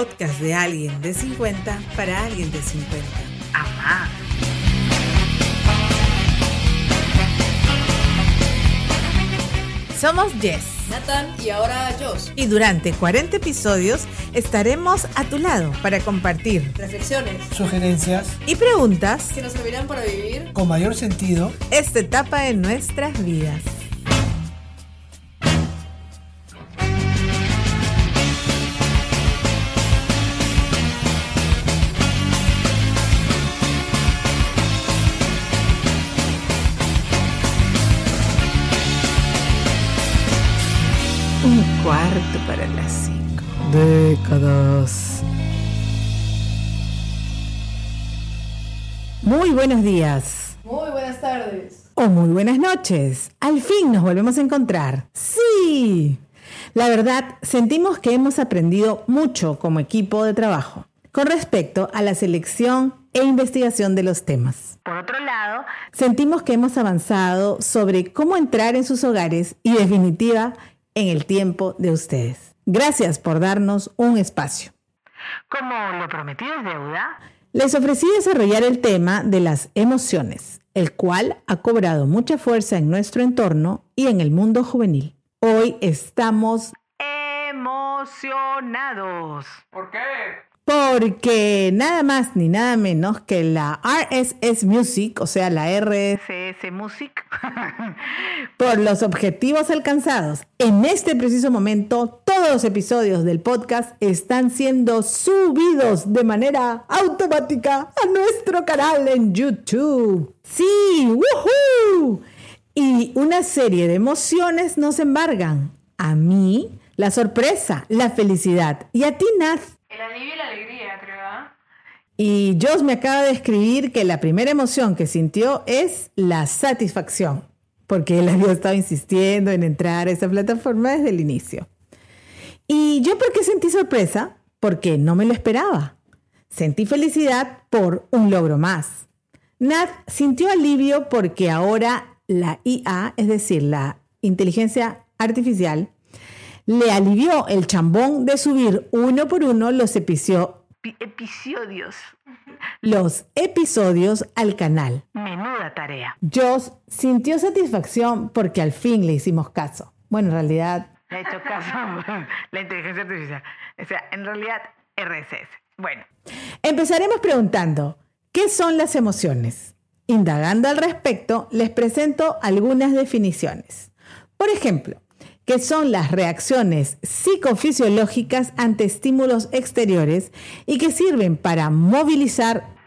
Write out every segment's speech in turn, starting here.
podcast de alguien de 50 para alguien de 50. Amá. Somos Jess. Nathan y ahora Josh. Y durante 40 episodios estaremos a tu lado para compartir Reflexiones sugerencias y preguntas que nos servirán para vivir con mayor sentido. esta etapa de nuestras vidas. Cuarto para las cinco. Décadas. Muy buenos días. Muy buenas tardes. O muy buenas noches. Al fin nos volvemos a encontrar. Sí. La verdad, sentimos que hemos aprendido mucho como equipo de trabajo con respecto a la selección e investigación de los temas. Por otro lado, Sentimos que hemos avanzado sobre cómo entrar en sus hogares y definitiva en el tiempo de ustedes. Gracias por darnos un espacio. como lo prometido es deuda, Les ofrecí desarrollar el tema de las emociones, el cual ha cobrado mucha fuerza en nuestro entorno y en el mundo juvenil. Hoy estamos emocionados. ¿Por qué? Porque nada más ni nada menos que la RSS Music, o sea, la RS CS Music. por los objetivos alcanzados. En este preciso momento, todos los episodios del podcast están siendo subidos de manera automática a nuestro canal en YouTube. Sí, ¡woohoo! Y una serie de emociones nos embargan. A mí, la sorpresa, la felicidad. Y a ti, Nat, El alivio y la alegría, creo. ¿ah? y Josh me acaba de escribir que la primera emoción que sintió es la satisfacción, porque él había estado insistiendo en entrar a esa plataforma desde el inicio. ¿Y yo por qué sentí sorpresa? Porque no me lo esperaba. Sentí felicidad por un logro más. Nat sintió alivio porque ahora la IA, es decir, la inteligencia artificial, le alivió el chambón de subir uno por uno los episodios Pi- Episodios. los episodios al canal. Menuda tarea. Joss sintió satisfacción porque al fin le hicimos caso. Bueno, en realidad, Le ha hecho caso la inteligencia artificial. O sea, en realidad, RSS. Bueno, empezaremos preguntando, ¿qué son las emociones? Indagando al respecto, les presento algunas definiciones. Por ejemplo, ¿qué son las reacciones psicofisiológicas ante estímulos exteriores y que sirven para movilizar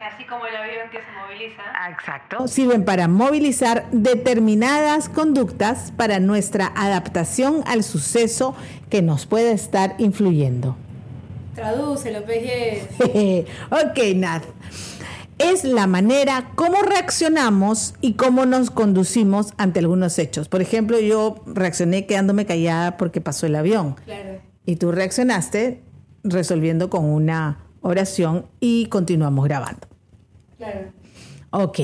Así como el avión que se moviliza. ah, exacto. sirven para movilizar determinadas conductas para nuestra adaptación al suceso que nos puede estar influyendo. Tradúcelo, peje. ok, Nat. Es la manera cómo reaccionamos y cómo nos conducimos ante algunos hechos. Por ejemplo, yo reaccioné quedándome callada porque pasó el avión. Claro. Y tú reaccionaste resolviendo con una oración y continuamos grabando. Claro. Ok.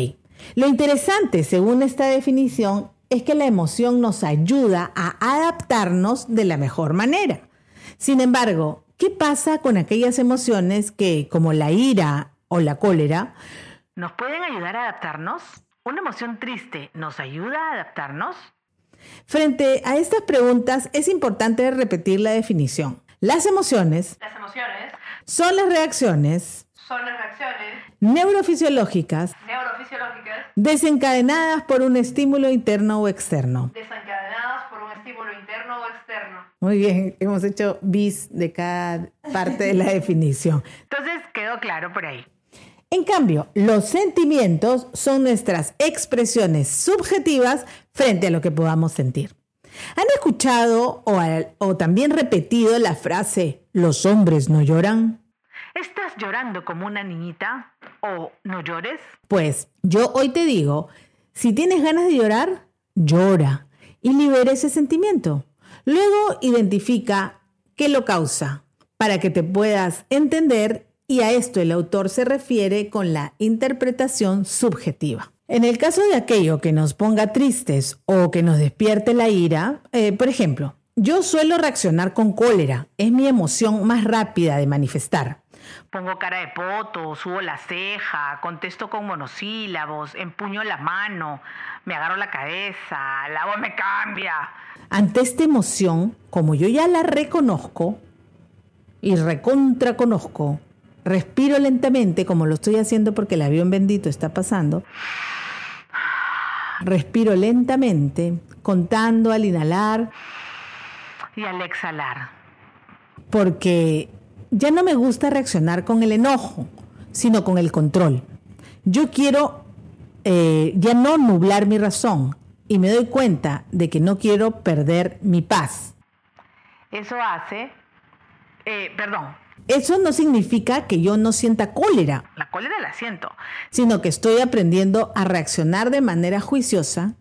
Lo interesante, según esta definición, es que la emoción nos ayuda a adaptarnos de la mejor manera. Sin embargo, ¿qué pasa con aquellas emociones que, como la ira o la cólera, ¿Nos pueden ayudar a adaptarnos? ¿Una emoción triste nos ayuda a adaptarnos? frente a estas preguntas es importante repetir la definición? Las emociones Las emociones son las reacciones son las reacciones neurofisiológicas neurofisiológicas desencadenadas por un estímulo interno o externo. desencadenadas por un estímulo interno o externo. Muy bien, hemos hecho bis de cada parte de la definición. Entonces quedó claro por ahí. En cambio, los sentimientos son nuestras expresiones subjetivas frente a lo que podamos sentir. ¿Han escuchado o, al- o también repetido la frase los hombres no lloran? ¿Estás llorando como una niñita? ¿O no llores? Pues yo hoy te digo, si tienes ganas de llorar, llora y libera ese sentimiento. Luego identifica qué lo causa para que te puedas entender y a esto el autor se refiere con la interpretación subjetiva. En el caso de aquello que nos ponga tristes o que nos despierte la ira, eh, por ejemplo, Yo suelo reaccionar con cólera. Es mi emoción más rápida de manifestar. Pongo cara de poto, subo la ceja, contesto con monosílabos, empuño la mano, me agarro la cabeza, la voz me cambia. Ante esta emoción, como yo ya la reconozco y recontra conozco, respiro lentamente como lo estoy haciendo porque el avión bendito está pasando. Respiro lentamente, contando al inhalar, Y al exhalar, porque ya no me gusta reaccionar con el enojo, sino con el control. Yo quiero eh, ya no nublar mi razón y me doy cuenta de que no quiero perder mi paz. eso hace, eh, perdón, Eso no significa que yo no sienta cólera, la cólera la siento. sino que estoy aprendiendo a reaccionar de manera juiciosa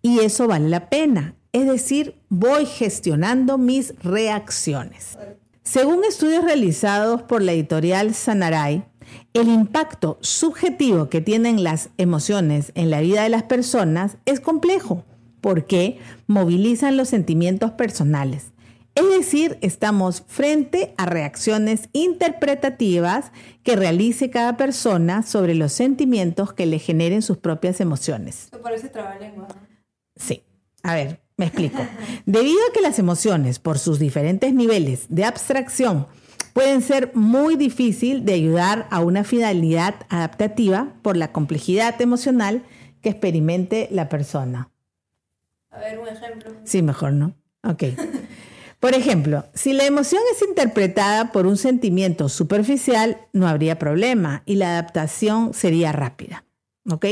y eso vale la pena. Es decir, voy gestionando mis reacciones. Según estudios realizados por la editorial Sanaray, el impacto subjetivo que tienen las emociones en la vida de las personas es complejo porque movilizan los sentimientos personales. Es decir, estamos frente a reacciones interpretativas que realice cada persona sobre los sentimientos que le generen sus propias emociones. Eso parece. Sí. A ver, me explico. Debido a que las emociones, por sus diferentes niveles de abstracción, pueden ser muy difícil de ayudar a una finalidad adaptativa por la complejidad emocional que experimente la persona. A ver, un ejemplo. Sí, mejor no. Ok. Por ejemplo, si la emoción es interpretada por un sentimiento superficial, no habría problema y la adaptación sería rápida. ¿Ok?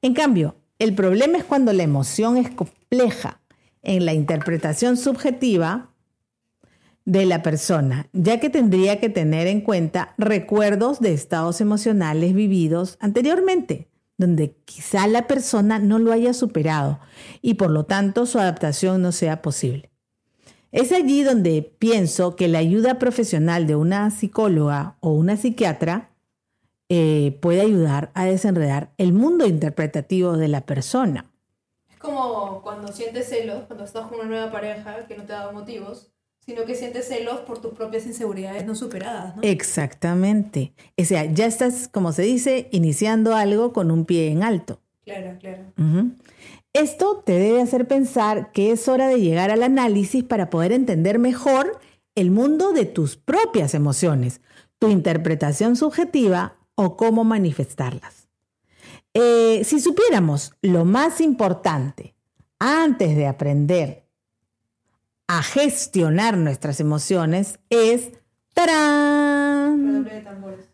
En cambio, el problema es cuando la emoción es compleja en la interpretación subjetiva de la persona, ya que tendría que tener en cuenta recuerdos de estados emocionales vividos anteriormente, donde quizá la persona no lo haya superado y por lo tanto su adaptación no sea posible. Es allí donde pienso que la ayuda profesional de una psicóloga o una psiquiatra eh, puede ayudar a desenredar el mundo interpretativo de la persona. Es como cuando sientes celos, cuando estás con una nueva pareja que no te ha dado motivos, sino que sientes celos por tus propias inseguridades no superadas, ¿no? Exactamente. O sea, ya estás, como se dice, iniciando algo con un pie en alto. Claro, claro. Ujú. Esto te debe hacer pensar que es hora de llegar al análisis para poder entender mejor el mundo de tus propias emociones, tu interpretación subjetiva o cómo manifestarlas. Eh, si supiéramos lo más importante antes de aprender a gestionar nuestras emociones es ¡tarán! De.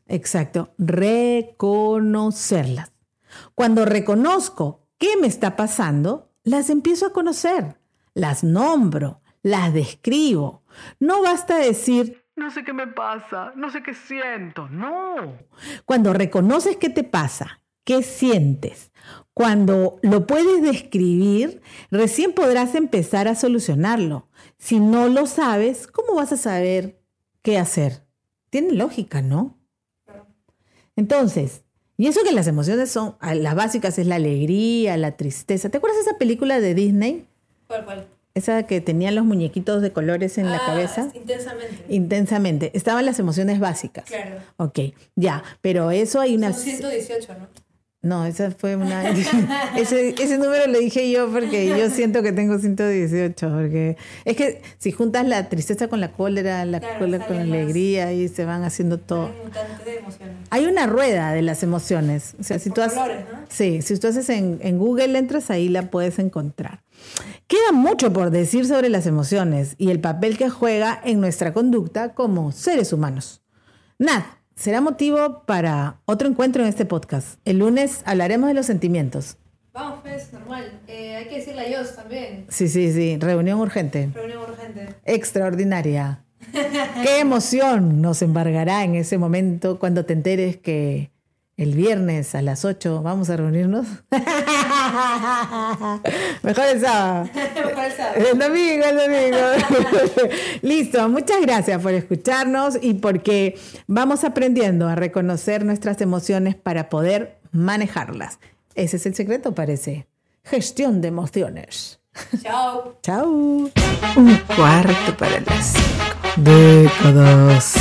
Exacto, reconocerlas. Cuando reconozco qué me está pasando, las empiezo a conocer, las nombro, las describo. No basta decir, No sé qué me pasa, no sé qué siento, no. cuando reconoces qué te pasa, qué sientes, cuando lo puedes describir, recién podrás empezar a solucionarlo. Si no lo sabes, ¿cómo vas a saber qué hacer? Tiene lógica, ¿no? Entonces, y eso que las emociones son, ah, las básicas es la alegría, la tristeza. ¿Te acuerdas de esa película de Disney? ¿Cuál, cuál? Esa que tenían los muñequitos de colores en la Ah, cabeza. Intensamente. Intensamente. Estaban las emociones básicas. Claro. Ok, ya, pero eso hay una... Son 118, ¿no? No, esa fue una... ese, ese número lo dije yo porque yo siento que tengo 118, porque es que si juntas la tristeza con la cólera, la Claro, cólera con la alegría y se van haciendo todo. Hay un mutante de emociones. Hay una rueda de las emociones. O sea, si Por tú haces, ¿no? Sí, si tú haces en, en Google, entras ahí, la puedes encontrar. Queda mucho por decir sobre las emociones y el papel que juega en nuestra conducta como seres humanos. Nat, será motivo para otro encuentro en este podcast. El lunes hablaremos de los sentimientos. Vamos, pues, normal. Eh, hay que decirle a ellos también. Sí, sí, sí, reunión urgente, Reunión urgente. extraordinaria. ¿Qué emoción nos embargará en ese momento cuando te enteres que el viernes a las 8 vamos a reunirnos? Mejor el sábado. Mejor el sábado. El domingo, el domingo. Listo, muchas gracias por escucharnos y porque vamos aprendiendo a reconocer nuestras emociones para poder manejarlas. Ese es el secreto, parece. Gestión de emociones. Chao. Chao. Un cuarto para las cinco. Décadas.